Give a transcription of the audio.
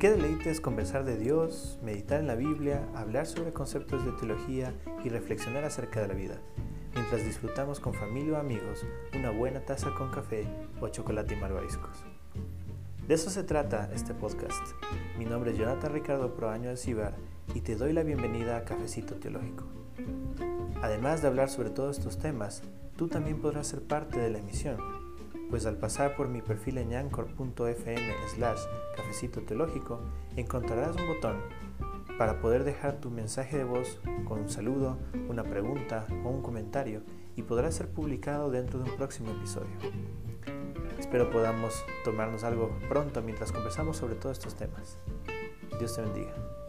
Qué deleite es conversar de Dios, meditar en la Biblia, hablar sobre conceptos de teología y reflexionar acerca de la vida, mientras disfrutamos con familia o amigos una buena taza con café o chocolate y malvaviscos. De eso se trata este podcast. Mi nombre es Jonathan Ricardo Proaño de Cibar y te doy la bienvenida a Cafecito Teológico. Además de hablar sobre todos estos temas, tú también podrás ser parte de la emisión, pues al pasar por mi perfil en anchor.fm slash cafecito teológico encontrarás un botón para poder dejar tu mensaje de voz con un saludo, una pregunta o un comentario y podrá ser publicado dentro de un próximo episodio. Espero podamos tomarnos algo pronto mientras conversamos sobre todos estos temas. Dios te bendiga.